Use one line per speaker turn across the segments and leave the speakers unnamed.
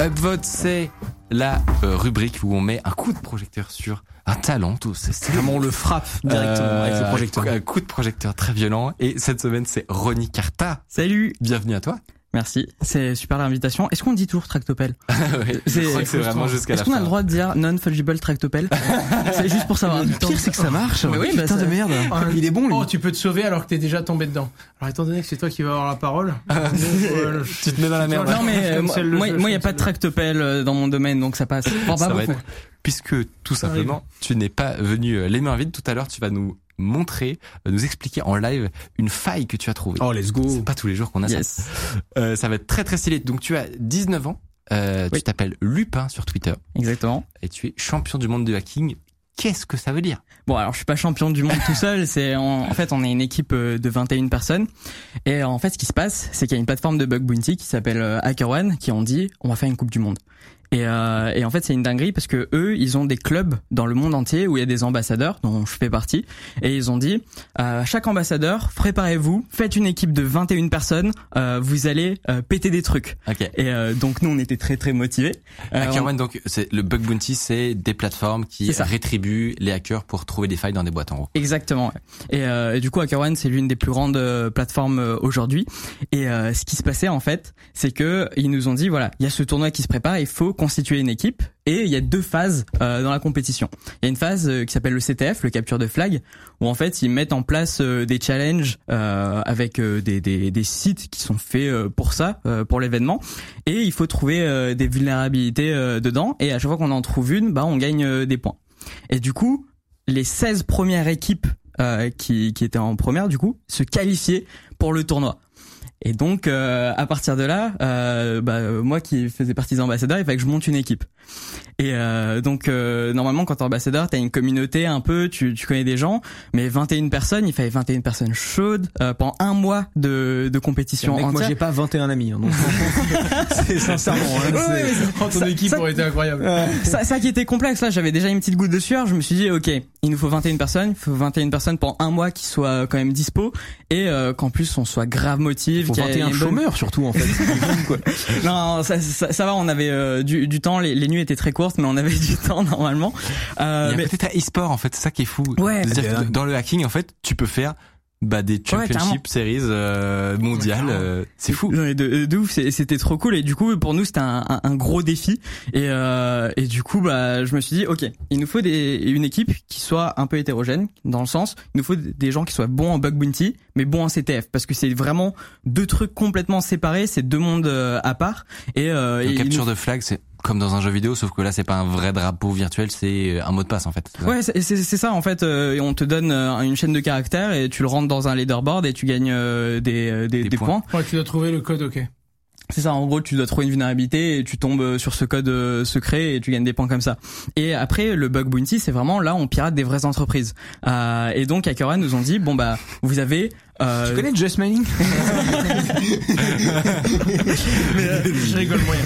Upvote, c'est la euh, rubrique où on met un coup de projecteur sur un talent.
Vraiment, on le frappe directement
Euh,
avec le projecteur.
Un coup de projecteur très violent. Et cette semaine, c'est Ronnie Carta.
Salut
Bienvenue à toi.
Merci, c'est super l'invitation. Est-ce qu'on dit toujours tractopelle
Ouais, c'est vraiment jusqu'à
Est-ce qu'on a le droit de dire non-fungible tractopelle C'est juste pour savoir.
Le pire, c'est que ça marche.
Mais oui, bah,
Putain
ça-
de merde. Il est bon, lui.
Oh, tu peux te sauver alors que t'es déjà tombé dedans. Alors, étant donné que c'est toi qui vas avoir la parole. euh,
Tu te mets dans la merde.
Non mais euh, moi, moi, moi, y a pas de tractopelle euh, dans mon domaine, donc ça passe. Bon, pas
va
beaucoup.
être- Puisque tout simplement, tu n'es pas venu les mains vides tout à l'heure, tu vas nous montrer, euh, nous expliquer en live une faille que tu as trouvée.
Oh, let's go.
C'est pas tous les jours qu'on a ça.
Yes.
Euh, ça va être très très stylé. Donc tu as 19 ans, euh,
Oui.
tu t'appelles Lupin sur Twitter
Exactement.
et tu es champion du monde de hacking. Qu'est-ce que ça veut dire?
Bon, alors je suis pas champion du monde tout seul. C'est en, en fait on est une équipe euh, de 21 personnes. Et en fait, ce qui se passe, c'est qu'il y a une plateforme de bug bounty qui s'appelle euh, HackerOne qui ont dit on va faire une coupe du monde. Et, euh, et en fait, c'est une dinguerie parce que eux, ils ont des clubs dans le monde entier où il y a des ambassadeurs, dont je fais partie. Et ils ont dit, euh, chaque ambassadeur, préparez-vous, faites une équipe de 21 personnes, euh, vous allez euh, péter des trucs.
Ok.
Et euh, donc nous, on était très très motivés. Euh,
HackerOne, donc c'est le bug bounty, c'est des plateformes qui rétribuent les hackers pour trouver des failles dans des boîtes en gros.
Exactement. Et, euh, et du coup, HackerOne, c'est l'une des plus grandes plateformes aujourd'hui. Et euh, ce qui se passait en fait, c'est que ils nous ont dit voilà, il y a ce tournoi qui se prépare, il faut constituer une équipe. Et il y a deux phases euh, dans la compétition. Il y a une phase euh, qui s'appelle le CTF, le capture de flag, où en fait ils mettent en place euh, des challenges avec des, sites qui sont faits pour ça, pour l'événement. Et il faut trouver des vulnérabilités dedans. Et à chaque fois qu'on en trouve une, bah on gagne des points. Et du coup, les 16 premières équipes qui, qui étaient en première, du coup, se qualifiaient pour le tournoi. Et donc, euh, à partir de là, euh, bah, moi qui faisais partie des ambassadeurs, il fallait que je monte une équipe. Et euh, donc, euh, normalement, quand t'es ambassadeur, t'as une communauté un peu, tu, tu connais des gens, mais 21 personnes, il fallait 21 personnes chaudes euh, pendant un mois de, de compétition
Mec, moi,
entière.
j'ai pas 21 amis. hein, donc c'est sincèrement. hein,
Ouais, ouais,
Oh, ton
Ça-
équipe
ça-
aurait été incroyable.
ça, ça qui était complexe là, j'avais déjà une petite goutte de sueur. Je me suis dit, ok, il nous faut 21 personnes, il faut 21 personnes pendant un mois qui soient quand même dispo et euh, qu'en plus on soit grave motive.
Faut
y ait
21
une bonne-
chômeurs surtout en fait. quoi.
Non, ça, ça, ça va, on avait euh, du, du temps. Les, les nuits étaient très courtes, mais on avait du temps normalement. Euh,
Il y a
mais-
peut-être un e-sport en fait, c'est ça qui est fou.
Ouais.
De se dire
bien.
que dans le hacking en fait, tu peux faire bah, des championship series euh, mondiales. euh, c'est fou.
Non, de, de ouf, c'était trop cool. Et du coup pour nous c'était un, un, un gros défi. Et euh, et du coup bah je me suis dit ok il nous faut des une équipe qui soit un peu hétérogène dans le sens il nous faut des gens qui soient bons en bug bounty mais bons en CTF parce que c'est vraiment deux trucs complètement séparés c'est deux mondes euh, à part. Et, euh, et
capture
nous-
de flag, c'est comme dans un jeu vidéo, sauf que là, c'est pas un vrai drapeau virtuel, c'est un mot de passe en fait.
Ouais, c'est c'est- c'est ça en fait. euh, et on te donne euh, une chaîne de caractères et tu le rentres dans un leaderboard et tu gagnes euh, des, euh, des,
Des
des
points.
points.
Ouais, tu dois trouver le code, ok.
C'est ça, en gros, tu dois trouver une vulnérabilité et tu tombes euh, sur ce code euh, secret et tu gagnes des points comme ça. Et après, le bug bounty, c'est vraiment là, on pirate des vraies entreprises. Euh, et donc, HackerOne nous ont dit, bon bah, vous avez... Euh,
Tu connais Just Manning
Je rigole moyen.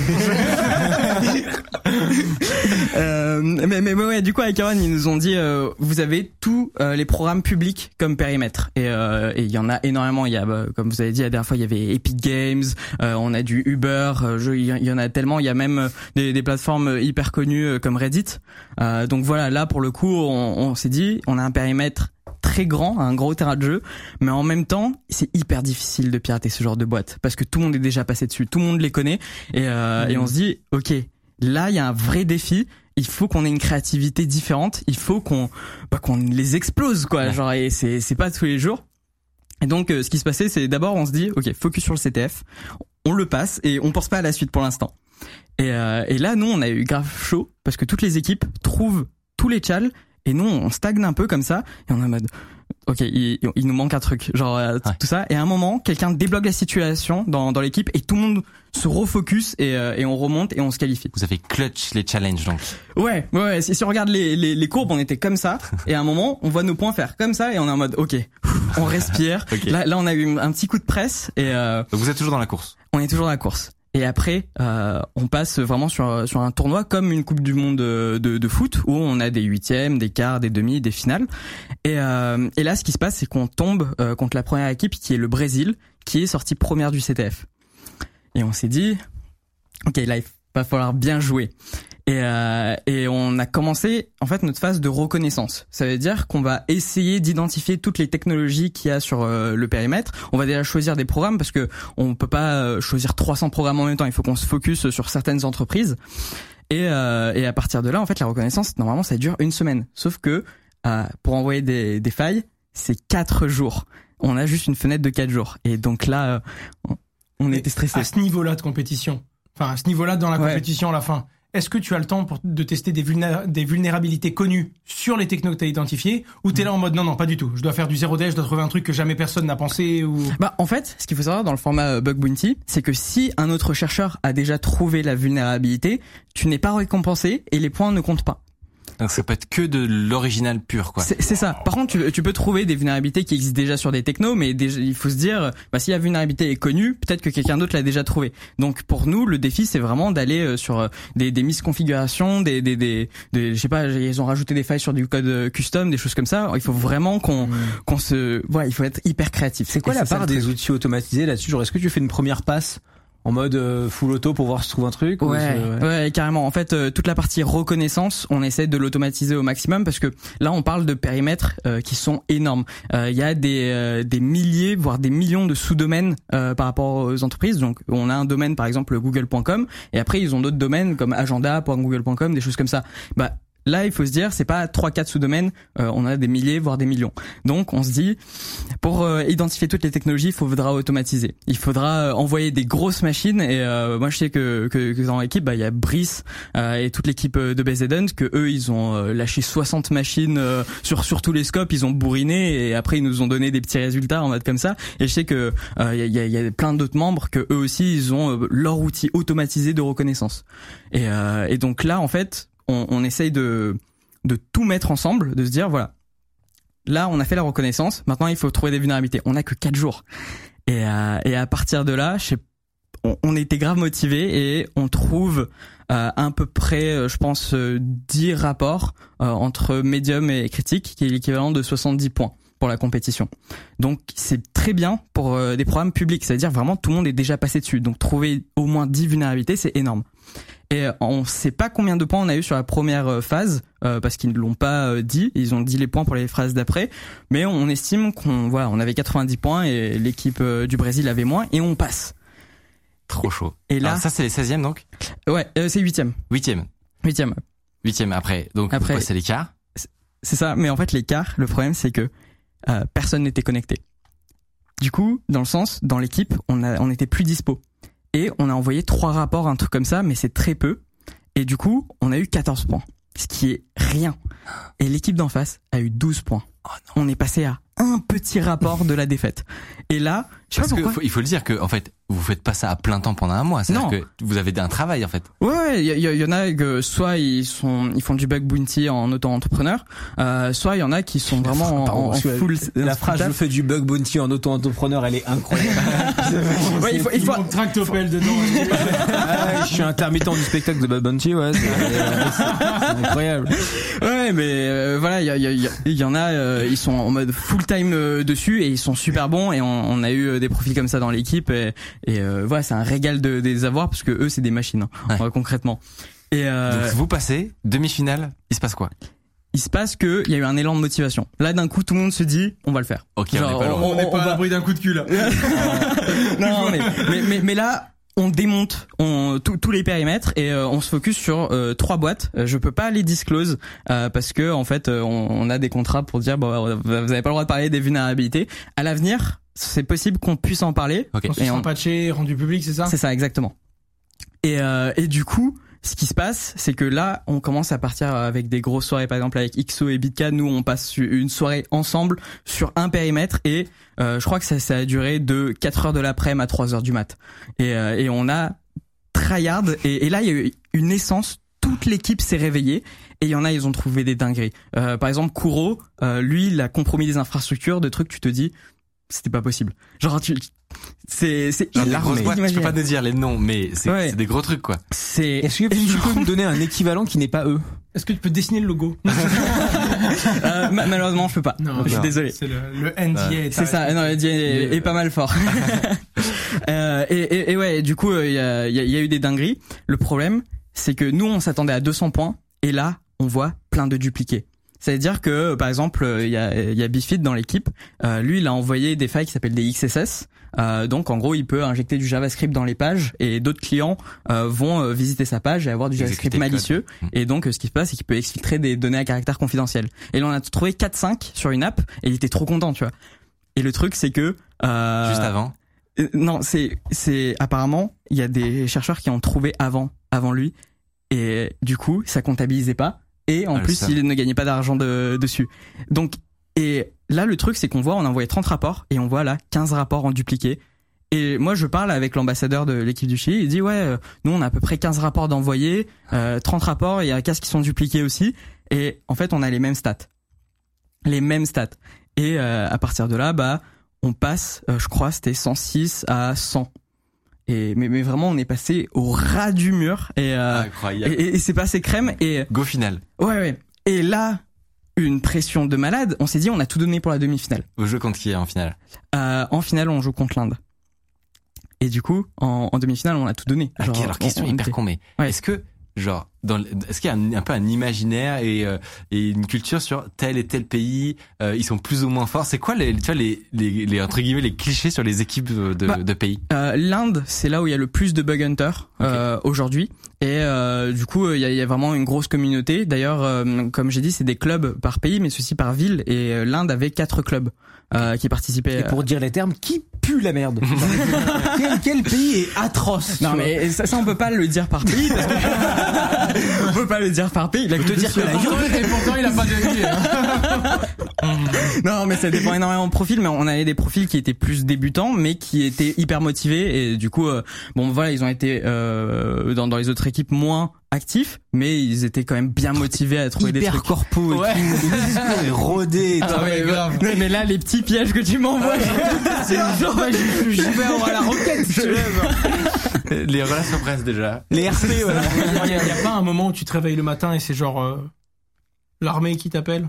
Euh, mais, mais, mais ouais, du coup, HackerOne, ils nous ont dit, euh, vous avez tous euh, les programmes publics comme périmètre. Et euh, et il y en a énormément. Il y a, bah, comme vous avez dit la dernière fois, il y avait Epic Games, euh, on a du Uber, euh, il y, en a tellement. Il y a même des, des plateformes hyper connues euh, comme Reddit. Euh, donc voilà, là pour le coup, on, on s'est dit, on a un périmètre très grand, un gros terrain de jeu, mais en même temps, c'est hyper difficile de pirater ce genre de boîte parce que tout le monde est déjà passé dessus, tout le monde les connaît et, euh, et on se dit, ok, là il y a un vrai défi. Il faut qu'on ait une créativité différente. Il faut qu'on bah, qu'on les explose quoi.
Ouais.
Genre et c'est c'est pas tous les jours. Et donc euh, ce qui se passait, c'est d'abord on se dit, ok, focus sur le CTF, on le passe et on pense pas à la suite pour l'instant. Et, euh, et là, nous, on a eu grave chaud parce que toutes les équipes trouvent tous les chals et nous, on stagne un peu comme ça et on est en mode ok, il, il nous manque un truc, genre euh,
Ouais.
tout ça. Et à un moment, quelqu'un débloque la situation dans, dans l'équipe et tout le monde se refocus et, euh, et on remonte et on se qualifie.
Vous avez clutch les challenges donc.
Ouais, ouais. ouais, Si, si on regarde les, les, les courbes, on était comme ça. Et à un moment, on voit nos points faire comme ça et on est en mode, ok, on respire.
Ok.
Là, là, on a eu un petit coup de presse et euh,
Donc vous êtes toujours dans la course.
on est toujours dans la course. Et après, euh, on passe vraiment sur sur un tournoi comme une Coupe du Monde de, de, de foot où on a des huitièmes, des quarts, des demi, des finales. Et, euh, et là, ce qui se passe, c'est qu'on tombe euh, contre la première équipe qui est le Brésil, qui est sortie première du CTF. Et on s'est dit, ok, là, il va falloir bien jouer. Et, euh, et on a commencé en fait notre phase de reconnaissance. Ça veut dire qu'on va essayer d'identifier toutes les technologies qu'il y a sur euh, le périmètre. On va déjà choisir des programmes parce que on peut pas euh, choisir 300 programmes en même temps. Il faut qu'on se focus sur certaines entreprises. Et, euh, et à partir de là, en fait, la reconnaissance normalement ça dure une semaine. Sauf que euh, pour envoyer des, des failles, c'est quatre jours. On a juste une fenêtre de quatre jours. Et donc là, on- était stressé.
À ce niveau-là de compétition, enfin à ce niveau-là dans la
Ouais.
compétition à la fin, est-ce que tu as le temps pour, de tester des, vulné- des vulnérabilités connues sur les technos que tu as identifiées ou t'es là en mode non non pas du tout, je dois faire du zéro day, je dois trouver un truc que jamais personne n'a pensé ou
Bah en fait, ce qu'il faut savoir dans le format euh, Bug Bounty, c'est que si un autre chercheur a déjà trouvé la vulnérabilité, tu n'es pas récompensé et les points ne comptent pas.
Donc ça peut être que de l'original pur quoi.
C'est c'est ça. Par contre, tu, tu peux trouver des vulnérabilités qui existent déjà sur des technos, mais déjà, il faut se dire, bah, si la vulnérabilité est connue, peut-être que quelqu'un d'autre l'a déjà trouvé. Donc pour nous, le défi, c'est vraiment d'aller euh, sur euh, des, des misconfigurations, des, des, des, des- je sais pas, ils ont rajouté des failles sur du code euh, custom, des choses comme ça. Il faut vraiment qu'on qu'on se, voilà, il faut être hyper créatif.
C'est quoi
Et
la part des outils automatisés là-dessus? Genre, est-ce que tu fais une première passe en mode euh, full auto pour voir si tu trouves un truc ou
Ouais, ouais, carrément. En fait, euh, toute la partie reconnaissance, on essaie de l'automatiser au maximum parce que là, on parle de périmètres euh, qui sont énormes. Euh, Il y a des, euh, des milliers, voire des millions de sous-domaines euh, par rapport aux entreprises. Donc, on a un domaine, par exemple, google.com, et après, ils ont d'autres domaines comme agenda.google.com, des choses comme ça. Bah, Là, il faut se dire, c'est pas trois, quatre sous-domaines, euh, on a des milliers, voire des millions. Donc, on se dit, pour euh, identifier toutes les technologies, il faudra automatiser. Il faudra euh, envoyer des grosses machines. Et euh, moi, je sais que, que, que dans l'équipe, bah, il y a Brice euh, et toute l'équipe euh, de BZN, que eux, ils ont lâché 60 machines sur sur tous les scopes, ils ont bourriné et après ils nous ont donné des petits résultats en mode comme ça. Et je sais que il y, a, y a- plein d'autres membres que eux aussi, ils ont leur outil automatisé de reconnaissance. Et, et donc là, en fait, on, on essaye de de tout mettre ensemble, de se dire voilà, là on a fait la reconnaissance, maintenant il faut trouver des vulnérabilités. On a que quatre jours. Et, euh, et à partir de là, je sais- on, était grave motivés et on trouve euh, à peu près, euh, je pense, euh, 10 rapports euh, entre médium et critique, qui est l'équivalent de 70 points pour la compétition. Donc c'est très bien pour euh, des programmes publics, c'est-à-dire vraiment tout le monde est déjà passé dessus. Donc trouver au moins 10 vulnérabilités, c'est énorme. Et euh, on sait pas combien de points on a eu sur la première euh, phase euh, parce qu'ils ne l'ont pas euh, dit. Ils ont dit les points pour les phases d'après, mais on estime qu'on voilà, on avait 90 points et l'équipe du Brésil avait moins et on passe.
Trop chaud.
Et là,
Alors ça c'est les 16e donc?
Ouais, euh, c'est huitième,
8e.
huitième.
8e après. Donc
Après-
après c'est l'écart.
C'est ça. Mais en fait, l'écart, le problème, c'est que euh, personne n'était connecté. Du coup, dans le sens, dans l'équipe, on a, on était plus dispo. Et on a envoyé trois rapports, un truc comme ça, mais c'est très peu. Et du coup, on a eu 14 points. Ce qui est rien. Et l'équipe d'en face a eu 12 points. On est passé à un petit rapport de la défaite. Et là, je sais
Parce
pas
que faut- il faut le dire que en fait vous faites pas ça à plein temps pendant un mois. C'est-à-dire
Non.
que vous avez un travail en fait.
Ouais, ouais, il y, y- y en a que soit ils sont, ils font du bug bounty en auto-entrepreneur, euh, soit il y en a qui sont vraiment en, full.
La
en
phrase je fais du bug bounty en auto-entrepreneur, elle est incroyable.
Ouais, il faut, il
Il
faut,
manque tractopelle dedans.
Ah, je suis intermittent du spectacle de bug bounty, ouais. C'est incroyable.
Ouais, mais euh, voilà, il y, y, a- il y y en a, euh, ils sont en mode full time euh, dessus et ils sont super bons et on, on a eu euh, des profils comme ça dans l'équipe et, et euh, voilà, c'est un régal de, de les avoir parce que eux c'est des machines hein,
Ouais.
euh, concrètement. Et euh,
Donc vous passez demi-finale. Il se passe quoi?
Il se passe que il y a eu un élan de motivation. Là d'un coup tout le monde se dit on va le faire.
Ok, on
Genre,
est pas loin.
On n'est
on
pas à
va-
l'abri d'un coup de cul là.
non, mais, mais, mais, mais là, on démonte on, tous- tous les périmètres et euh, on se focus sur euh, trois boîtes. Euh, je peux pas les disclose euh, parce que en fait, euh, on, on a des contrats pour dire bon, vous avez pas le droit de parler des vulnérabilités. À l'avenir, c'est possible qu'on puisse en parler.
Ok.
On se
Et on-
patché, rendu public, c'est ça?
C'est ça, exactement. Et, euh, et du coup, ce qui se passe, c'est que là, on commence à partir avec des grosses soirées, par exemple avec XO et Bitka. Nous, on passe une soirée ensemble sur un périmètre et euh, je crois que ça, ça a duré de 4 heures de l'après-midi à 3 heures du mat. Et, euh, et on a tryhard et, et là, il y a eu une essence. Toute l'équipe s'est réveillée et il y en a, ils ont trouvé des dingueries. Euh, par exemple, Kuro, lui, il a compromis des infrastructures, de trucs, tu te dis, c'était pas possible. Genre, tu, c'est, c'est
je peux pas te dire les noms, mais c'est
Ouais.
des gros trucs quoi.
C'est
Est-ce que tu peux me donner un équivalent qui n'est pas eux
Est-ce que tu peux dessiner le logo
Euh, ma- malheureusement, je peux pas. je suis
non.
désolé.
C'est le, le NDA. est
C'est ça, non, le DA est, est pas mal fort. euh, et, et, et ouais, du coup, euh, il y, a, y a eu des dingueries. Le problème, c'est que nous, on s'attendait à 200 points, et là, on voit plein de dupliqués. C'est-à-dire que, par exemple, euh, il y a, y a Bifid dans l'équipe. Euh, lui, il a envoyé des failles qui s'appellent des XSS. Euh, donc, en gros, il peut injecter du JavaScript dans les pages, et d'autres clients euh, vont euh, visiter sa page et avoir du JavaScript malicieux.
Mm.
Et donc, euh, ce qui se passe, c'est qu'il peut exfiltrer des données à caractère confidentiel. Et là, on a trouvé 4-5 sur une app, et il était trop content, tu vois. Et le truc, c'est que euh,
Juste avant.
non, c'est c'est apparemment il y a des chercheurs qui ont trouvé avant avant lui et du coup ça comptabilisait pas et en
Ah,
plus il ne gagnait pas d'argent de, dessus. Donc et là le truc c'est qu'on voit on a envoyé 30 rapports et on voit là 15 rapports en dupliqué. Et moi je parle avec l'ambassadeur de l'équipe du Chili, il dit ouais euh, nous on a à peu près 15 rapports d'envoyés, euh, 30 rapports, il y a 15 qui sont dupliqués aussi et en fait on a les mêmes stats. Les mêmes stats. Et euh, à partir de là bah on passe, euh, je crois, c'était 106 à 100. Et mais, mais vraiment, on est passé au ras du mur et euh,
Incroyable.
et, c'est passé crème et
Go final.
ouais ouais. Et là, une pression de malade. On s'est dit, on a tout donné pour la demi-finale.
Au jeu contre qui en finale
Euh, en finale, on joue contre l'Inde. Et du coup, en, en demi-finale, on a tout donné.
Ok, alors question
on- on
hyper
était-
con, mais
Ouais.
est-ce que genre dans le- est-ce qu'il y a un, un peu un imaginaire et, euh, et une culture sur tel et tel pays euh, ils sont plus ou moins forts? C'est quoi les tu vois les, les, les entre guillemets les clichés sur les équipes de, de,
Bah,
de pays?
Euh, L'Inde, c'est là où il y a le plus de bug hunters euh, aujourd'hui. Et euh, du coup, il y a, il y a vraiment une grosse communauté. D'ailleurs, euh, comme j'ai dit, c'est des clubs par pays, mais ceci par ville. Et l'Inde avait quatre clubs euh, qui participaient.
Et pour dire les termes, qui pue la merde quel, quel pays est atroce
Non mais ça, ça on peut pas le dire par pays. Parce que... on peut pas le dire par pays. La
te dire que la
Et pourtant, il a pas de vie. hein.
Non, mais ça dépend énormément de profils. Mais on avait des profils qui étaient plus débutants, mais qui étaient hyper motivés. Et du coup, euh, bon, voilà, ils ont été euh, dans, dans les autres équipes moins actifs, mais ils étaient quand même bien motivés à trouver des
hyper
trucs.
corpo et
Ouais.
tout, le discours est rodé et tout.
Ah ouais, grave. Mais, mais là, les petits pièges que tu m'envoies, c'est genre, ouais, je- je vais avoir la roquette. veux.
les relations presse déjà
Les RP, voilà.
Il y, a- il y a pas un moment où tu te réveilles le matin et c'est genre euh, l'armée qui t'appelle?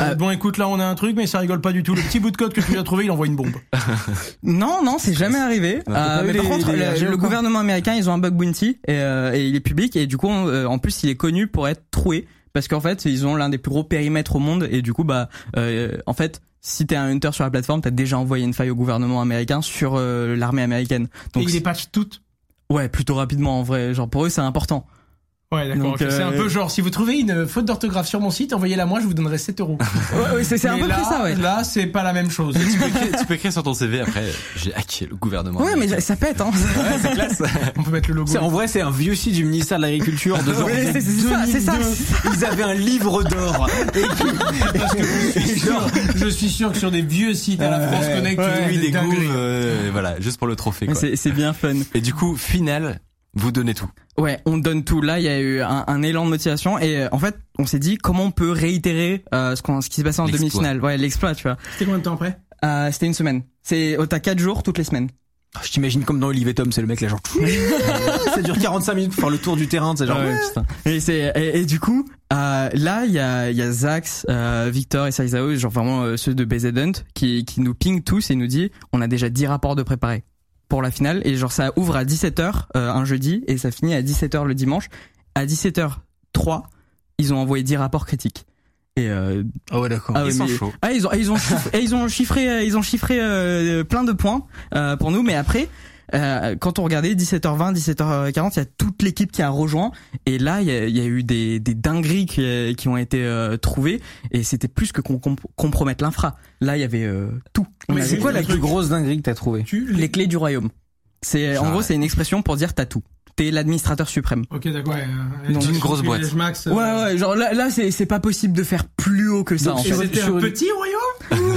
Euh,
bon, écoute, là, on a un truc, mais ça rigole pas du tout. Le petit bout de code que tu as trouvé, il envoie une bombe.
Non, non, c'est jamais arrivé.
Non,
Euh, mais par
les-
contre,
les
le, gouvernement américain, ils ont un bug bounty et, euh, et il est public et du coup, on- euh, en plus, il est connu pour être troué parce qu'en fait, ils ont l'un des plus gros périmètres au monde et du coup, bah, euh, en fait, si t'es un hunter sur la plateforme, t'as déjà envoyé une faille au gouvernement américain sur euh, l'armée américaine.
et
Donc,
il est patch toutes?
ouais, plutôt rapidement en vrai. Genre pour eux, c'est important.
Ouais, d'accord. C'est un
euh,
peu genre, si vous trouvez une faute d'orthographe sur mon site, envoyez-la moi, je vous donnerai 7 euros.
Ouais, ouais, c'est un peu
là,
près ça, ouais.
Là, c'est pas la même chose.
tu peux, écrire, tu peux écrire sur ton CV après j'ai hacké le gouvernement
Ouais, mais ça pète, hein.
ouais, c'est classe
On peut mettre le logo.
En vrai, c'est un vieux site du ministère de l'Agriculture de genre
Ouais, c'est- ça, c'est ça.
2002. Ils avaient un livre d'or.
Je suis sûr, je suis sûr que sur des vieux sites à la France
Ouais,
Connect,
ouais,
tu
des
dingueries.
gouves euh, voilà juste pour le trophée quoi.
C'est bien fun.
et du coup finale vous donnez tout
Ouais, on donne tout. Là, il y a eu un, un élan de motivation et euh, en fait, on s'est dit comment on peut réitérer euh, ce, qu'on- ce qui s'est passé en demi-finale. Ouais, l'exploit, tu vois.
C'était combien de temps après?
Euh, C'était une semaine. C'est oh, t'as quatre jours toutes les semaines.
Je t'imagine comme dans Olivier Tom, c'est le mec là genre. ça dure 45 minutes pour faire le tour du terrain, c'est genre.
Ouais, putain. Et c'est et, et du coup, euh, là, il y a il y a Zax, euh, Victor et Saizao, genre vraiment euh, ceux de BZ Hunt, qui qui nous ping tous et nous dit on a déjà 10 rapports de préparés pour la finale et genre ça ouvre à 17h un jeudi et ça finit à 17h le dimanche. À 17h03, ils ont envoyé 10 rapports critiques. Et euh,
Ah ouais, d'accord.
ah
ils sont
mais-
chauds
Ah, ils ont, ils ont, chiffré, ils ont chiffré, euh, ils ont chiffré euh, plein de points euh, pour nous. Mais après, euh, quand on regardait 17h20, 17h40, il y a toute l'équipe qui a rejoint. Et là, il y a, il y a eu des, des dingueries qui, euh, qui ont été euh, trouvées. Et c'était plus que qu'on comp- compromettre l'infra. Là, il y avait euh, tout.
Mais
C'est quoi la plus grosse dinguerie que t'as trouvée
les clés du royaume. C'est en gros, c'est une expression pour dire t'as tout. T'es l'administrateur suprême.
Ok, d'accord. Ouais, euh,
une grosse
de
boîte.
Max, euh,
Ouais, ouais, genre là, là c'est c'est pas possible de faire plus haut que ça.
Donc,
en fait.
c'était un petit royaume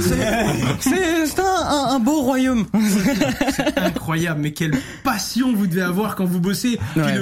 C'est c'est un, un, un beau royaume.
Incroyable, mais quelle passion vous devez avoir quand vous bossez.
Ouais.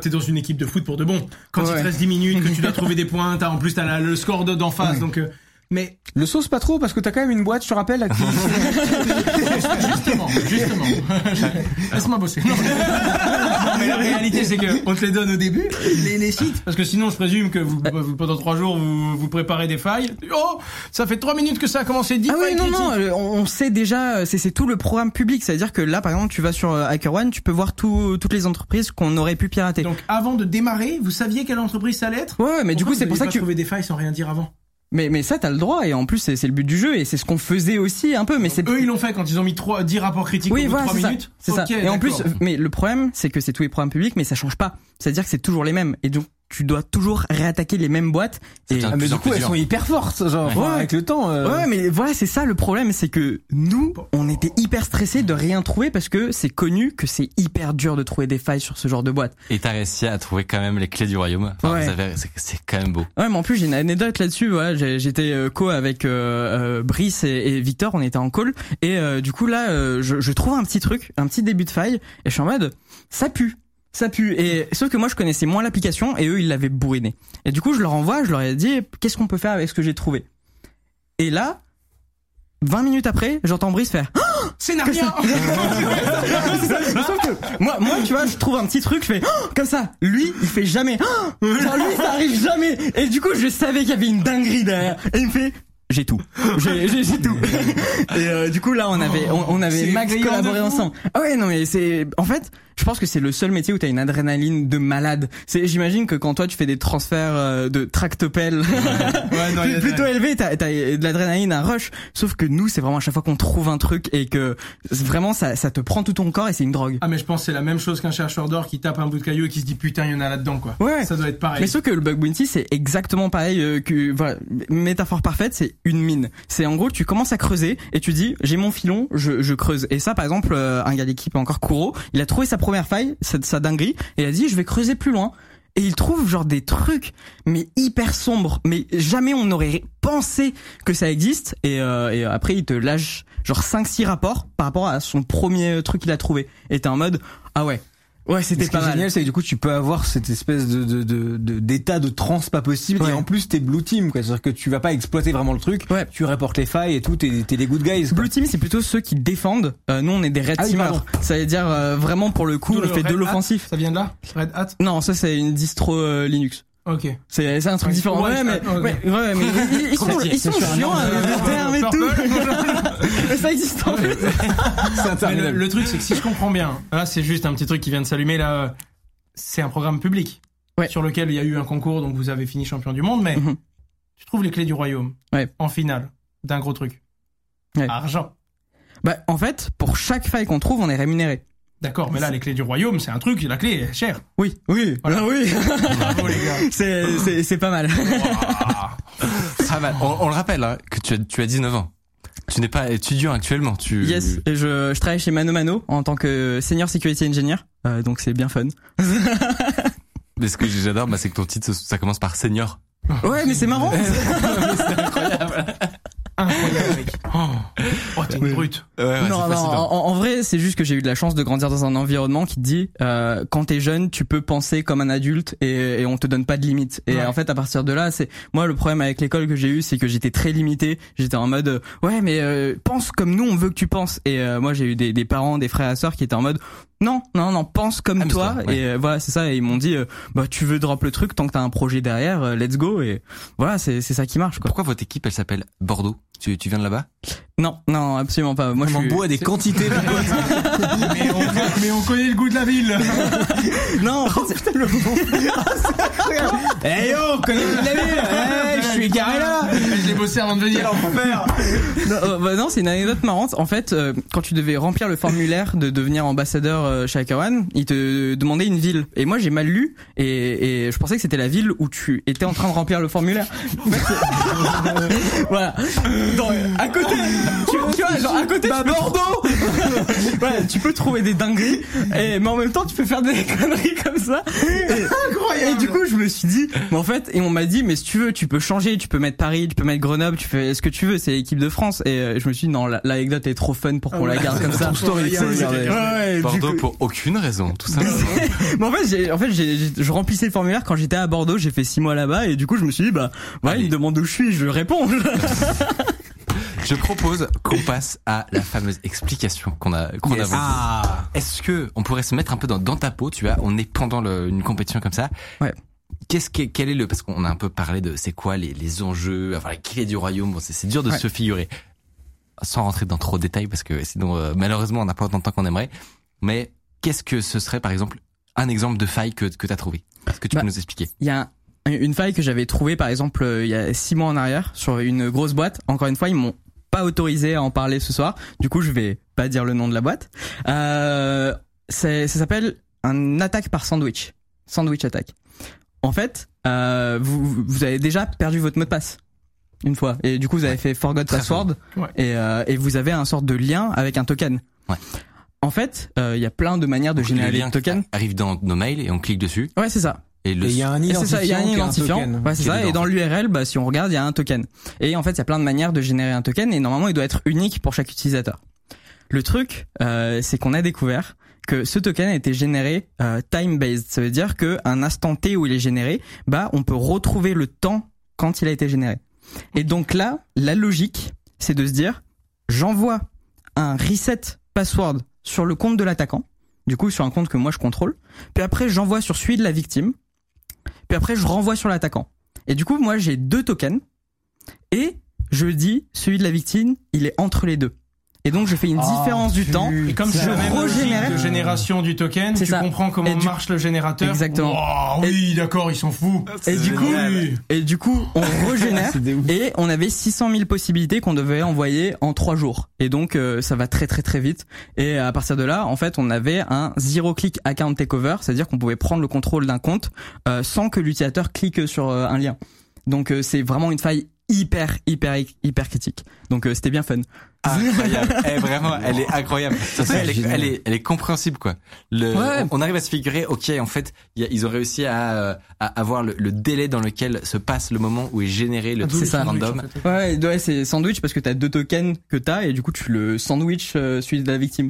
t'es dans une équipe de foot pour de bon. Quand il
Ouais.
te reste 10 minutes, que tu dois trouver des points, t'as en plus t'as le score de- d'en face, donc. euh, mais
Le sauce pas trop parce que t'as quand même une boîte, je te rappelle. Qui...
justement, justement, laisse-moi bosser. Non, Non, mais la réalité c'est que on te les donne au début, les, les sites, parce que sinon je présume que vous, vous- pendant trois jours vous, vous préparez des failles. Oh, ça fait trois minutes que ça a commencé. 10
Ah oui, non,
critiques.
non, on, sait déjà, c'est c'est tout le programme public. C'est-à-dire que là, par exemple, tu vas sur euh, HackerOne, tu peux voir tout, toutes les entreprises qu'on aurait pu pirater.
Donc avant de démarrer, vous saviez quelle entreprise ça allait être?
Ouais, mais du coup, c'est pour ça que
pas trouvé des failles sans rien dire avant?
Mais, mais ça, t'as le droit, et en plus, c'est le but du jeu, et c'est ce qu'on faisait aussi un peu, mais c'est...
Eux, ils l'ont fait quand ils ont mis 3, 10 rapports critiques
Oui, voilà,
de 3
c'est ça.
minutes.
C'est ça.
Ok,
Et en plus, mais le problème, c'est que c'est tous les programmes publics, mais ça change pas. C'est-à-dire que c'est toujours les mêmes. Et donc, tu dois toujours réattaquer les mêmes boîtes. Et...
Ah, mais du coup, elles sont hyper fortes, genre
Ouais.
enfin, avec le temps. euh,
Ouais, mais voilà, c'est ça le problème, c'est que nous, on était hyper stressés de rien trouver parce que c'est connu que c'est hyper dur de trouver des failles sur ce genre de boîte.
Et t'as réussi à trouver quand même les clés du royaume. Enfin,
Ouais.
avez- c'est- quand même beau.
Ouais, mais en plus j'ai une anecdote là-dessus. Voilà, j'étais euh, co avec euh, euh, Brice et, et Victor, on était en call et euh, du coup là, euh, je, je trouve un petit truc, un petit début de faille et je suis en mode ça pue. Ça pue. Et sauf que moi je connaissais moins l'application et eux ils l'avaient bourriné. Et du coup je leur envoie, je leur ai dit qu'est-ce qu'on peut faire avec ce que j'ai trouvé? Et là, 20 minutes après, j'entends Brice faire
C'est n'a rien
Sauf que moi, moi, tu vois, je trouve un petit truc, je fais Oh comme ça. Lui, il fait jamais. Oh Genre lui, ça arrive jamais. Et du coup, je savais qu'il y avait une dinguerie derrière. Et il me fait. J'ai tout. J'ai j'ai- j'ai tout. Et euh, du coup là on avait on, on avait max collaboré ensemble. Ah ouais non mais c'est en fait je pense que c'est le seul métier où t'as une adrénaline de malade. C'est j'imagine que quand toi tu fais des transferts euh, de tractopelle
Ouais, non,
plutôt élevé, t'as t'as de l'adrénaline, un rush. Sauf que nous c'est vraiment à chaque fois qu'on trouve un truc et que vraiment ça ça te prend tout ton corps et c'est une drogue.
Ah, mais je pense que c'est la même chose qu'un chercheur d'or qui tape un bout de caillou et qui se dit putain, il y en a là-dedans, quoi.
Ouais.
Ça doit être pareil.
Mais sauf que le bug bounty, c'est exactement pareil euh, que voilà, métaphore parfaite, c'est une mine. C'est en gros tu commences à creuser et tu dis j'ai mon filon, je, je creuse. Et ça par exemple, euh, un gars d'équipe encore Kuro, il a trouvé sa première faille, sa, sa dinguerie, et il a dit je vais creuser plus loin. Et il trouve genre des trucs mais hyper sombres, mais jamais on n'aurait pensé que ça existe. Et, euh, et après il te lâche genre 5-6 rapports par rapport à son premier truc qu'il a trouvé. Et t'es en mode ah ouais. Ouais, c'était pas mal.
génial, c'est que du coup, tu peux avoir cette espèce de de de de- d'état de, transe pas possible
Ouais.
et en plus t'es blue team, quoi. C'est-à-dire que tu vas pas exploiter vraiment le truc.
Ouais.
Tu reportes les failles et tout. T'es t'es les good guys. quoi.
Blue team, c'est plutôt ceux qui défendent. Euh, nous, on est des red
Ah
teamers. ça veut dire euh, vraiment pour le coup, on
le
fait de l'offensif.
Ça vient de là? Red Hat?
Non, ça c'est une distro euh, Linux.
Ok.
C'est c'est un truc différent. Ouais, mais ouais, ouais, mais ils, ils sont ils sont chiants à le terme et tout. Mais ça existe en.
C'est
Mais le, le truc, c'est que si je comprends bien, là, c'est juste un petit truc qui vient de s'allumer, là, c'est un programme public.
Ouais.
Sur lequel il y a eu un concours, donc vous avez fini champion du monde, mais
Mhm.
tu trouves les clés du royaume.
Ouais.
En finale. D'un gros truc.
Ouais.
Argent.
Bah en fait, pour chaque faille qu'on trouve, on est rémunéré.
D'accord, mais là, les clés du royaume, c'est un truc, la clé est chère.
Oui, oui,
Voilà.
Oui.
Bravo, les gars.
c'est c'est c'est pas mal.
Pas mal. On, on le rappelle, hein, que tu as, tu as 19 ans. Tu n'es pas étudiant actuellement. Tu...
Yes, et je je travaille chez Mano Mano en tant que senior security engineer. Euh, donc c'est bien fun.
Mais ce que j'adore, bah, c'est que ton titre, ça commence par senior.
Ouais, mais c'est marrant.
Incroyable, mec. Oh, brute.
Ouais,
non, non, en, en vrai, c'est juste que j'ai eu de la chance de grandir dans un environnement qui te dit, euh, quand t'es jeune, tu peux penser comme un adulte et, et on te donne pas de limites. Et
Ouais.
en fait, à partir de là, c'est moi le problème avec l'école que j'ai eu, c'est que j'étais très limité. J'étais en mode, euh, ouais, mais euh, pense comme nous, on veut que tu penses. Et euh, moi, j'ai eu des, des parents, des frères et sœurs qui étaient en mode, non, non, non, pense comme toi.
Amuse-toi, ouais.
Et euh, voilà, c'est ça. Et ils m'ont dit, euh, bah tu veux drop le truc tant que t'as un projet derrière, euh, let's go. Et voilà, c'est c'est ça qui marche, quoi.
Pourquoi votre équipe, elle s'appelle Bordeaux? Tu, tu viens de là-bas?
Non, non, absolument pas. Moi, je
On
suis...
boit des quantités. de
mais, on, mais on connaît le goût de la ville.
Non, en fait, c'est-
Eh yo, on connaît la ville. Eh, je suis garé là.
Je l'ai bossé avant de venir.
non, euh, bah non, c'est une anecdote marrante. En fait, euh, quand tu devais remplir le formulaire de devenir ambassadeur euh, chez HackerOne, il te demandait une ville. Et moi, j'ai mal lu et, et je pensais que c'était la ville où tu étais en train de remplir le formulaire. En voilà. Dans, à côté, tu, tu vois, genre à côté, tu peux,
Bordeaux
ouais, tu peux trouver des dingueries, et, mais en même temps, tu peux faire des conneries comme ça. Et, et du coup, je me suis dit, mais en fait, et on m'a dit, mais si tu veux, tu peux changer, tu peux mettre Paris, tu peux mettre Grenoble, tu fais ce que tu veux, c'est l'équipe de France. Et euh, je me suis dit, non, la- l'anecdote est trop fun pour qu'on la garde comme ça.
Bordeaux
coup-
pour aucune raison, tout simplement.
mais en fait, j'ai, en fait, j'ai, j'ai- je remplissais le formulaire quand j'étais à Bordeaux. J'ai fait six mois là-bas et du coup, je me suis dit, bah, ouais, il me demande où je suis, je réponds.
Je propose qu'on passe à la fameuse explication qu'on a qu'on
Yes.
a.
Ah
Est-ce que on pourrait se mettre un peu dans, dans ta peau, tu vois, on est pendant le- une compétition comme ça.
Ouais.
Qu'est-ce que quel est le parce qu'on a un peu parlé de c'est quoi les, les enjeux, enfin la clé du royaume, bon, c'est dur de
Ouais.
se figurer sans rentrer dans trop de détails parce que sinon euh, malheureusement on n'a pas autant de temps qu'on aimerait. Mais qu'est-ce que ce serait par exemple un exemple de faille que que tu as trouvé? Est-ce que tu
Bah,
peux nous expliquer?
Il y a un- une faille que j'avais trouvée, par exemple, euh, il y a six mois en arrière, sur une grosse boîte. Encore une fois, ils m'ont pas autorisé à en parler ce soir. Du coup, je vais pas dire le nom de la boîte. Euh, c'est- ça s'appelle un attaque par sandwich. Sandwich attack. En fait, euh, vous, vous avez déjà perdu votre mot de passe une fois. Et du coup, vous avez fait forgot
Très
password.
Ouais.
Et, euh, et vous avez un sorte de lien avec un token.
Ouais.
En fait, euh, il y a plein de manières de
Donc,
générer des
lien
tokens.
arrive dans nos mails et on clique dessus
Ouais, c'est ça.
Et
il y a un
ça, il y a un
identifiant.
identifiant.
un token.
Ouais, c'est ça.
dedans,
Et dans l'URL, bah, si on regarde, il y a un token. Et en fait, il y a plein de manières de générer un token et normalement, il doit être unique pour chaque utilisateur. Le truc, euh, c'est qu'on a découvert que ce token a été généré euh, time-based. Ça veut dire que un instant T où il est généré, bah, on peut retrouver le temps quand il a été généré. Et donc là, la logique, c'est de se dire, j'envoie un reset password sur le compte de l'attaquant. Du coup, sur un compte que moi je contrôle. Puis après, j'envoie sur celui de la victime. Puis après, je renvoie sur l'attaquant. Et du coup, moi, j'ai deux tokens. Et je dis, celui de la victime, il est entre les deux. Et donc, je fais une différence du temps.
Et comme
Je régénère.
de génération du token, tu
ça.
comprends comment
Et du-
marche le générateur.
Exactement.
Wow, oui, d'accord, ils s'en foutent.
Et du coup,
Oui.
et du coup, on régénère. Et on avait 600 000 possibilités qu'on devait envoyer en trois jours. Et donc, euh, ça va très très très vite. Et à partir de là, en fait, on avait un zero click account takeover, c'est-à-dire qu'on pouvait prendre le contrôle d'un compte euh, sans que l'utilisateur clique sur euh, un lien. Donc, euh, c'est vraiment une faille hyper hyper hyper critique. Donc, euh, c'était bien fun.
Incroyable. Eh, vraiment, elle est incroyable. Elle, est, elle, est, elle est compréhensible, quoi. Le,
Ouais.
on, on arrive à se figurer, ok, en fait, il y a- ils ont réussi à, euh, à avoir le, le délai dans lequel se passe le moment où est généré le truc
C'est ça.
random.
sandwich, en fait.
Ouais, ouais, c'est sandwich parce que t'as deux tokens que t'as et du coup, tu le sandwich euh, celui de la victime.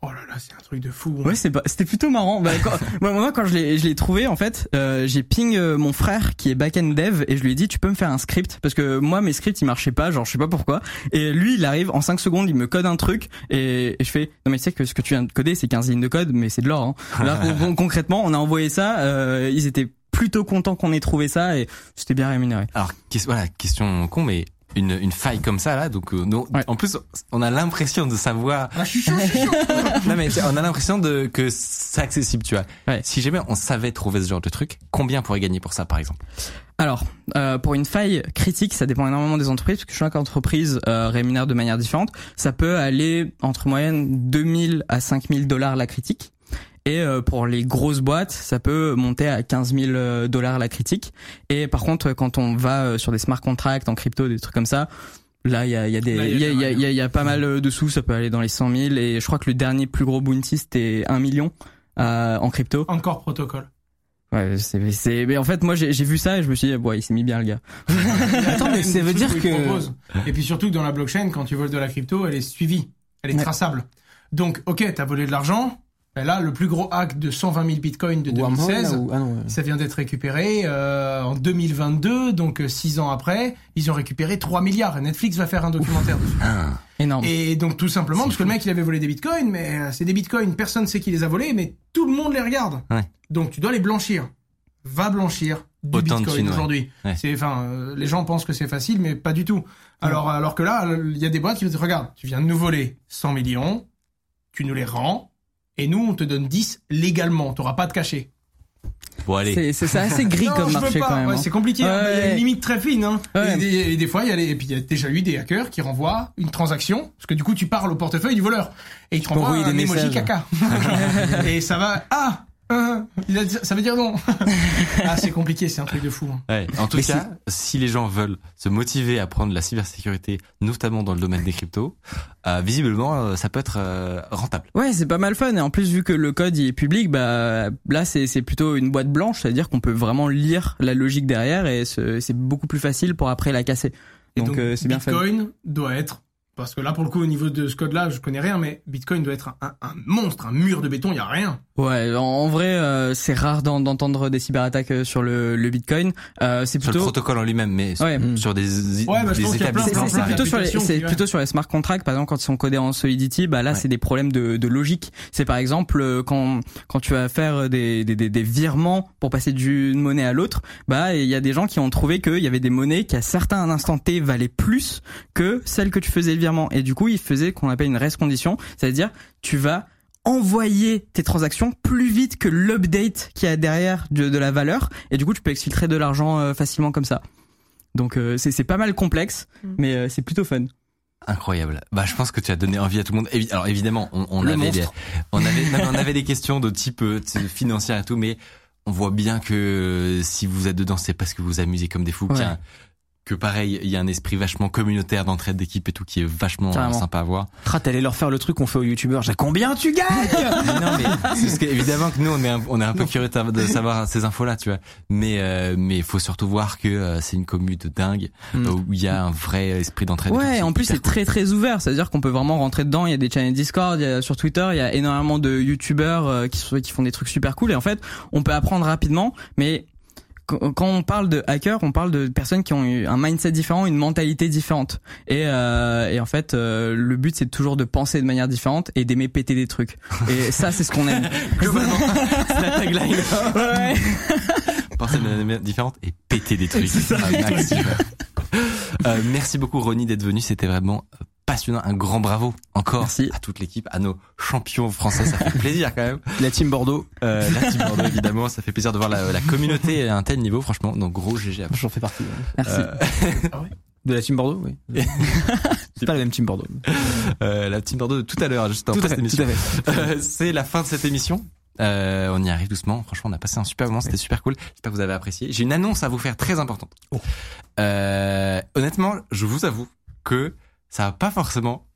Oh là là, c'est un truc de fou.
Ouais, c'est pas, c'était plutôt marrant. Bah, quand, moi, moi, quand je l'ai, je l'ai trouvé, en fait, euh, j'ai ping euh, mon frère qui est back-end dev et je lui ai dit, tu peux me faire un script? Parce que moi, mes scripts, ils marchaient pas, genre, je sais pas pourquoi. Et lui, il arrive en 5 secondes, il me code un truc et, et je fais, non mais tu sais que ce que tu viens de coder, c'est 15 lignes de code, mais c'est de l'or. Hein. Là, con- con- concrètement, on a envoyé ça, euh, ils étaient plutôt contents qu'on ait trouvé ça et c'était bien rémunéré.
Alors, voilà, question con, mais une, une faille comme ça, là, donc, euh, non,
Ouais.
en plus, on a l'impression de savoir,
Ah,
non, mais on a l'impression de, que c'est accessible, tu vois.
Ouais.
Si jamais on savait trouver ce genre de truc, combien on pourrait gagner pour ça, par exemple?
Alors, euh, pour une faille critique, ça dépend énormément des entreprises, parce que chaque entreprise euh, rémunère de manière différente. Ça peut aller entre moyenne 2000 à 5000 dollars la critique. Et euh, pour les grosses boîtes, ça peut monter à 15 000 euh, dollars la critique. Et par contre, quand on va euh, sur des smart contracts en crypto, des trucs comme ça, là, il y a, il y, a des-
Là,
il y, a, il y, a, il y a- il y a pas mal de sous, ça peut aller dans les 100 000. Et je crois que le dernier plus gros bounty, c'était 1 million euh, en crypto.
Encore protocole.
Ouais, c'est, c'est, mais en fait, moi, j'ai, j'ai vu ça et je me suis dit, ouais, il s'est mis bien, le gars.
Attends, mais ça veut dire que.
Et puis surtout que dans la blockchain, quand tu voles de la crypto, elle est suivie. Elle est
Ouais.
traçable. Donc, ok, t'as volé de l'argent. Ben là, le plus gros hack de 120 000 bitcoins de
Wormhole,
2016,
là, ou- ah non, ouais.
ça vient d'être récupéré euh, en 2022, donc 6 ans après, ils ont récupéré 3 milliards. Et Netflix va faire un documentaire dessus.
Énorme.
Et donc tout simplement parce que le mec il avait volé des bitcoins, mais euh, c'est des bitcoins, personne ne sait qui les a volés, mais tout le monde les regarde.
Ouais.
Donc tu dois les blanchir. Va blanchir du
Autant de
bitcoin aujourd'hui.
Ouais.
C'est, enfin, euh, les gens pensent que c'est facile, mais pas du tout. Alors, alors que là, il y a des boîtes qui vont dire, regarde, tu viens de nous voler 100 millions, tu nous les rends, et nous on te donne 10 légalement, t'auras pas de cachet.
Bon, allez.
C'est, c'est, c'est assez gris
Non,
comme
je veux
marché
pas.
quand même.
Ouais,
hein.
c'est compliqué. hein, mais Il y a une limite très fine. Hein.
Ouais.
Et, des, et des fois, il y a les, et puis il y a déjà eu des hackers qui renvoient une transaction parce que du coup, tu parles au portefeuille du voleur et il te renvoie un
des
emoji caca. et ça va. Ah, Il a dit- ça veut dire non. ah, c'est compliqué, c'est un truc de fou. hein.
Ouais. En tout
Mais
cas, si les gens veulent se motiver à prendre la cybersécurité, notamment dans le domaine des cryptos, euh, visiblement, euh, ça peut être euh, rentable.
Ouais, c'est pas mal fun. Et en plus, vu que le code il est public, bah là c'est plutôt une boîte blanche, c'est-à-dire qu'on peut vraiment lire la logique derrière et ce- c'est beaucoup plus facile pour après la casser.
Et
Donc, euh, c'est bien fait.
Bitcoin doit être, parce que là pour le coup au niveau de ce code-là, je connais rien, mais Bitcoin doit être un, un monstre, un mur de béton, il y a rien.
Ouais, en, en vrai, euh, c'est rare d'en- d'entendre des cyberattaques euh, sur le, le Bitcoin. Euh, c'est
Sur le
plutôt
protocole en lui-même, mais
Ouais.
sur des,
Ouais, bah,
des établissements.
c'est plutôt sur les,
qui-
plutôt sur les smart contracts, par exemple, quand ils sont codés en Solidity, bah là,
Ouais.
c'est des problèmes de, de logique. C'est par exemple euh, quand quand tu vas faire des, des, des, des virements pour passer d'une monnaie à l'autre, bah il y a des gens qui ont trouvé qu'il y avait des monnaies qui à certains instants T valaient plus que celles que tu faisais le virement. Et du coup, ils faisaient qu'on appelle une rest condition, c'est-à-dire tu vas envoyer tes transactions plus vite que l'update qu'il y a derrière de, de la valeur et du coup tu peux exfiltrer de l'argent euh, facilement comme ça. Donc euh, c'est c'est pas mal complexe,
Mm.
mais euh, c'est plutôt fun.
Incroyable. Bah, je pense que tu as donné envie à tout le monde. Alors évidemment, on, on
Le
avait des, on avait, non, on avait des questions de type euh, financière et tout, mais on voit bien que euh, si vous êtes dedans, c'est parce que vous vous amusez comme des fous.
Ouais.
Que pareil, il y a un esprit vachement communautaire d'entraide d'équipe et tout qui est vachement euh,
Carrément.
sympa à voir.
Ah, t'allais leur faire le truc qu'on fait aux youtubeurs. J'ai combien tu gagnes
non, mais c'est que, évidemment que nous, on est un, on est un peu curieux de savoir ces infos-là, tu vois. Mais euh, mais il faut surtout voir que euh, c'est une commune de dingue
Mm.
euh, où il y a un vrai esprit d'entraide.
Ouais, en plus c'est
cool.
très très ouvert, c'est-à-dire qu'on peut vraiment rentrer dedans. Il y a des channels Discord, il y a sur Twitter, il y a énormément de youtubeurs euh, qui sont, qui font des trucs super cool. Et en fait, on peut apprendre rapidement, mais quand on parle de hackers, on parle de personnes qui ont eu un mindset différent, une mentalité différente. Et, euh, et en fait, euh, le but c'est toujours de penser de manière différente et d'aimer péter des trucs. Et ça, c'est ce qu'on aime.
Globalement, c'est la tagline.
Ouais.
Penser de manière différente et péter des trucs. Ah. Euh, merci beaucoup Ronnie d'être venu, c'était vraiment passionnant. Un grand bravo encore
Merci.
à toute l'équipe, à nos champions français, ça fait plaisir quand même.
La team Bordeaux.
Euh, la team Bordeaux évidemment, ça fait plaisir de voir la, la communauté à un tel niveau, franchement. Donc gros GG. à vous.
J'en fais partie.
Merci.
Euh,
De la team Bordeaux, oui. C'est pas la même team Bordeaux.
euh, la team Bordeaux de tout à l'heure, juste en
Tout à
cette émission. Euh, c'est la fin de cette émission. Euh, on y arrive doucement. Franchement, on a passé un super moment. C'était super cool. J'espère que vous avez apprécié. J'ai une annonce à vous faire très importante.
Oh.
Euh, honnêtement, je vous avoue que ça va pas forcément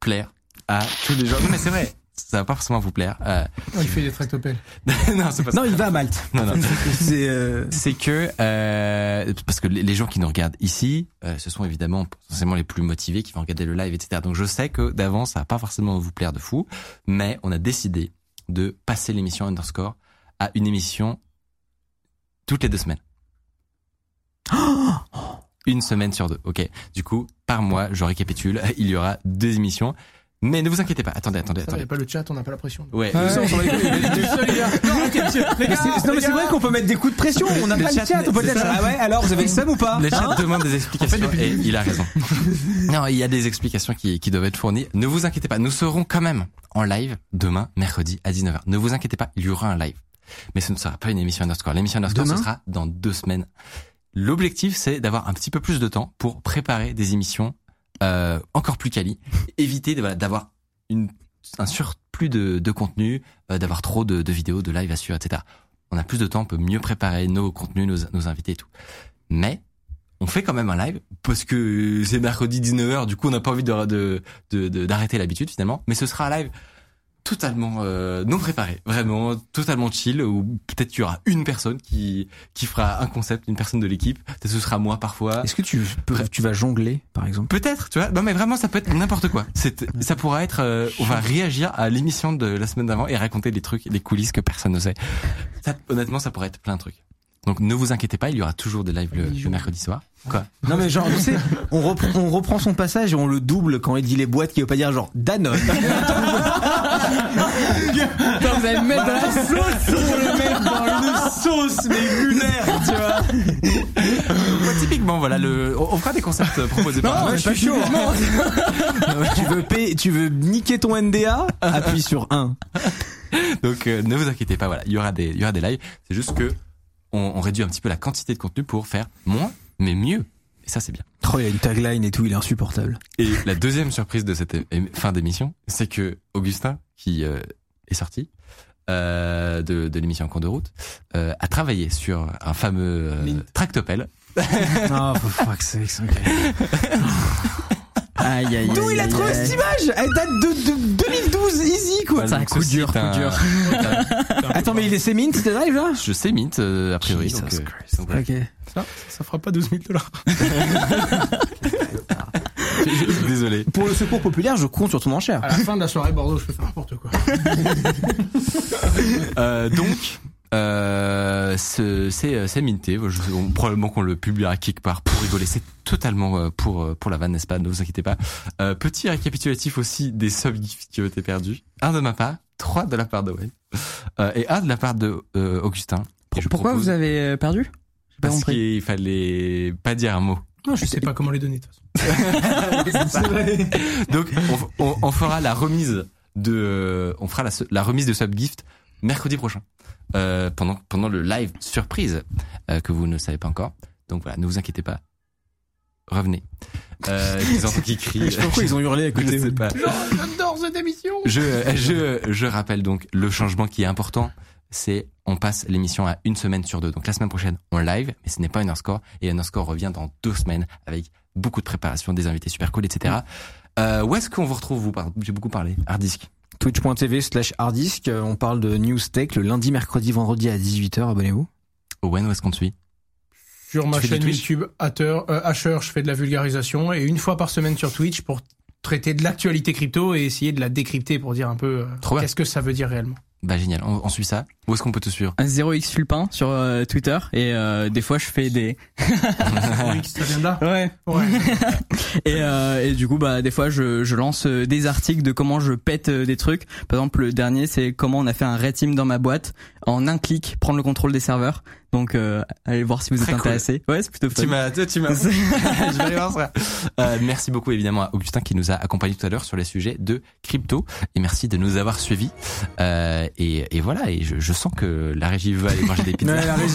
plaire à tous les gens. Non, mais c'est vrai. Ça va pas forcément vous plaire. Euh,
Oh, il fait des tractopelles.
non, c'est pas ça.
Non, il va à Malte.
Non, non.
C'est euh,
C'est que euh, parce que les gens qui nous regardent ici, euh, ce sont évidemment potentiellement les plus motivés qui vont regarder le live, etc. Donc je sais que d'avance ça va pas forcément vous plaire de fou, mais on a décidé de passer l'émission underscore à une émission toutes les deux semaines. Une semaine sur deux, ok? Du coup, par mois, je récapitule, il y aura deux émissions. Mais ne vous inquiétez pas, attendez, attendez,
Ça, il n'y
attendez.
a pas le chat, on n'a pas la pression.
Ouais.
Mais c'est- Non mais c'est vrai qu'on peut mettre des coups de pression. On n'a
Le
pas
chat,
le chat. On peut dire
ça.
ah ouais alors vous avez le seum ou pas?
Le chat
Hein
demande des explications et il a raison. non, il y a des explications qui, qui doivent être fournies. Ne vous inquiétez pas, nous serons quand même en live demain, mercredi à 19h. Ne vous inquiétez pas, il y aura un live. Mais ce ne sera pas une émission underscore. L'émission underscore,
Demain?
ce sera dans deux semaines. L'objectif, c'est d'avoir un petit peu plus de temps pour préparer des émissions euh, encore plus quali. Éviter voilà, d'avoir une, un surplus de, de contenu, euh, d'avoir trop de, de vidéos, de live à suivre, etc. On a plus de temps, on peut mieux préparer nos contenus, nos, nos invités et tout. Mais on fait quand même un live parce que c'est mercredi 19h, du coup on n'a pas envie de de- de- de- d'arrêter l'habitude finalement. Mais ce sera un live totalement euh, non préparé, vraiment totalement chill. Où peut-être qu'il y aura une personne qui qui fera un concept, une personne de l'équipe. Peut-être ce sera moi parfois.
Est-ce que tu peux, tu vas jongler par exemple?
Peut-être, tu vois. Non, mais vraiment, ça peut être n'importe quoi. C'est, ça pourra être, euh, on va réagir à l'émission de la semaine d'avant et raconter les trucs, les coulisses que personne ne sait. Ça, honnêtement, ça pourrait être plein de trucs. Donc, ne vous inquiétez pas, il y aura toujours des lives le, le mercredi soir. Quoi
Non mais genre tu sais on reprend, on reprend son passage et on le double quand il dit les boîtes qui veut pas dire genre Danone.
Putain, vous allez me mettre dans la sauce pour le mettre dans une sauce mais lunaire, tu vois.
Moi, Typiquement, voilà, le, on, on fera des concepts proposés par
Non, je suis chaud. tu veux payer, tu veux niquer ton NDA Appuie sur 1.
Donc, euh, ne vous inquiétez pas, voilà, il y aura des, il y aura des lives. C'est juste que on, on réduit un petit peu la quantité de contenu pour faire moins, mais mieux. Et ça, c'est bien.
Oh, il y a une tagline et tout, il est insupportable.
Et la deuxième surprise de cette fin d'émission, c'est que Augustin, qui euh, est sorti, euh, de, de l'émission En cours de route, euh, a travaillé sur un fameux euh, tractopelle.
Ah, for fuck's sake, ok.
Aïe, aïe,
D'où
aïe,
il a trouvé
aïe.
cette image Elle date de, de 2012, easy quoi.
C'est un coup dur,
un-
coup dur.
Attends, mais il est c'est mint, c'était live là
Je sais Mint, euh, a priori.
Jesus
donc, euh,
Christ.
donc voilà.
Ok.
Ça, ça fera pas 12 000 dollars.
Désolé.
Pour le secours populaire, je compte sur ton enchère.
À la fin de la soirée Bordeaux, je peux faire n'importe quoi.
Euh, donc, euh, ce- c'est euh, c'est minté. Je- on- probablement qu'on le publiera quelque part pour rigoler. C'est totalement euh, pour euh, pour la vanne, n'est-ce pas? Ne vous inquiétez pas. Euh, petit récapitulatif aussi des subgifts qui ont été perdus. Un de ma part, trois de la part de Wayne euh, et un de la part de euh, Augustin.
Pourquoi
propose-
vous avez perdu? J'ai pas
Parce qu'il fallait pas dire un mot.
Non, je sais pas comment les donner de toute façon.
Donc, on, on- on fera la remise de, on fera la, la remise de subgift mercredi prochain, euh, pendant pendant le live surprise euh, que vous ne savez pas encore. Donc voilà, ne vous inquiétez pas. Revenez. Euh, je entends qui crient.
Je sais pas pourquoi ils ont hurlé à côté.
Je sais pas.
J'adore cette émission.
Je, je, je rappelle donc le changement qui est important, c'est on passe l'émission à une semaine sur deux. Donc la semaine prochaine, on live, mais ce n'est pas Underscore. Et Underscore revient dans deux semaines avec beaucoup de préparation, des invités super cool, etc. Euh, où est-ce qu'on vous retrouve, vous? Pardon, J'ai beaucoup parlé. Hardisk.
Twitch.tv slash harddisk. euh, On parle de news tech le lundi, mercredi, vendredi à 18h. Abonnez-vous.
Owen, où est-ce qu'on te suit?
Sur ma chaîne YouTube Hatter, euh, Asher, je fais de la vulgarisation et une fois par semaine sur Twitch pour traiter de l'actualité crypto et essayer de la décrypter pour dire un peu euh, qu'est-ce que ça veut dire réellement.
Bah génial, on, on suit ça. Où est-ce qu'on peut te suivre?
0x Fulpin sur euh, Twitter et euh, des fois je fais des
Oui, ça vient de là?
ouais
Ouais.
et, euh, et du coup bah des fois je, je lance euh, des articles de comment je pète euh, des trucs par exemple le dernier c'est comment on a fait un red team dans ma boîte en un clic prendre le contrôle des serveurs donc euh, allez voir si vous
Très
êtes
cool.
intéressé ouais c'est plutôt fun
Tu m'as, tu tu m'as. je vais aller voir ça. Euh, merci beaucoup évidemment à Augustin qui nous a accompagnés tout à l'heure sur les sujets de crypto et merci de nous avoir suivis. Euh, et, et voilà, et je, je sens que la régie veut aller manger des pizzas.
Ouais, la régie,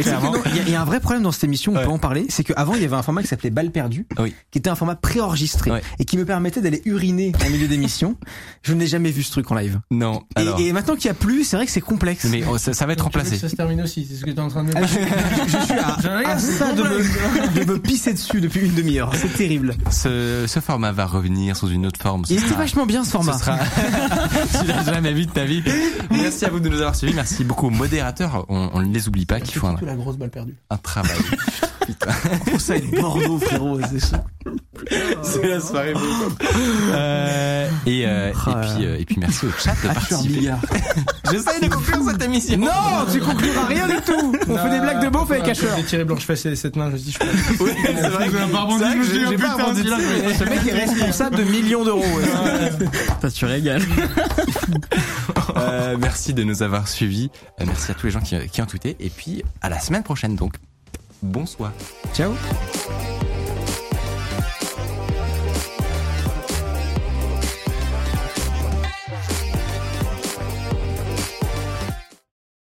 Il y, a- il y a un vrai problème dans cette émission, on
Ouais.
peut en parler, c'est qu'avant il y avait un format qui s'appelait Balle perdue,
Oui.
qui était un format préenregistré
Ouais.
et qui me permettait d'aller uriner en milieu d'émission. Je n'ai jamais vu ce truc en live.
Non,
Et-
alors.
Et, maintenant qu'il y a plus, c'est vrai que c'est complexe.
mais oh, ça, ça va être
Donc,
remplacé.
Ça se termine aussi, c'est ce que tu es en train de me
Ah,
dire.
je, je- je suis à, à ça de me, de me pisser dessus depuis une demi-heure. C'est terrible.
Ce, ce format va revenir sous une autre forme.
Il était vachement bien ce format.
Ce sera... tu l'as jamais vu de ta vie. Merci à vous de nous avoir suivis. Merci beaucoup aux modérateurs. On, ne les oublie pas, qui font un,
la grosse balle perdue.
un travail. Putain.
Pour ça être Bordeaux, frérot. c'est ça.
C'est la soirée. Euh, et, euh, et puis euh, et puis merci au chat de participer. J'essaye de conclure cette émission.
Non, tu concluras rien du tout. On fait des blagues de beauf avec Asher.
J'ai tiré Blanche-Fesse et cette main, je dis, je peux.
Oui, c'est vrai que
J'ai pas rebondi, suis
j'ai- pas rebondi
Ce mec est responsable de millions d'euros. ouais.
ça tu régales
Euh, merci de nous avoir suivis. Euh, merci à tous les gens qui, qui ont tweeté. Et puis à la semaine prochaine donc. Bonsoir.
Ciao.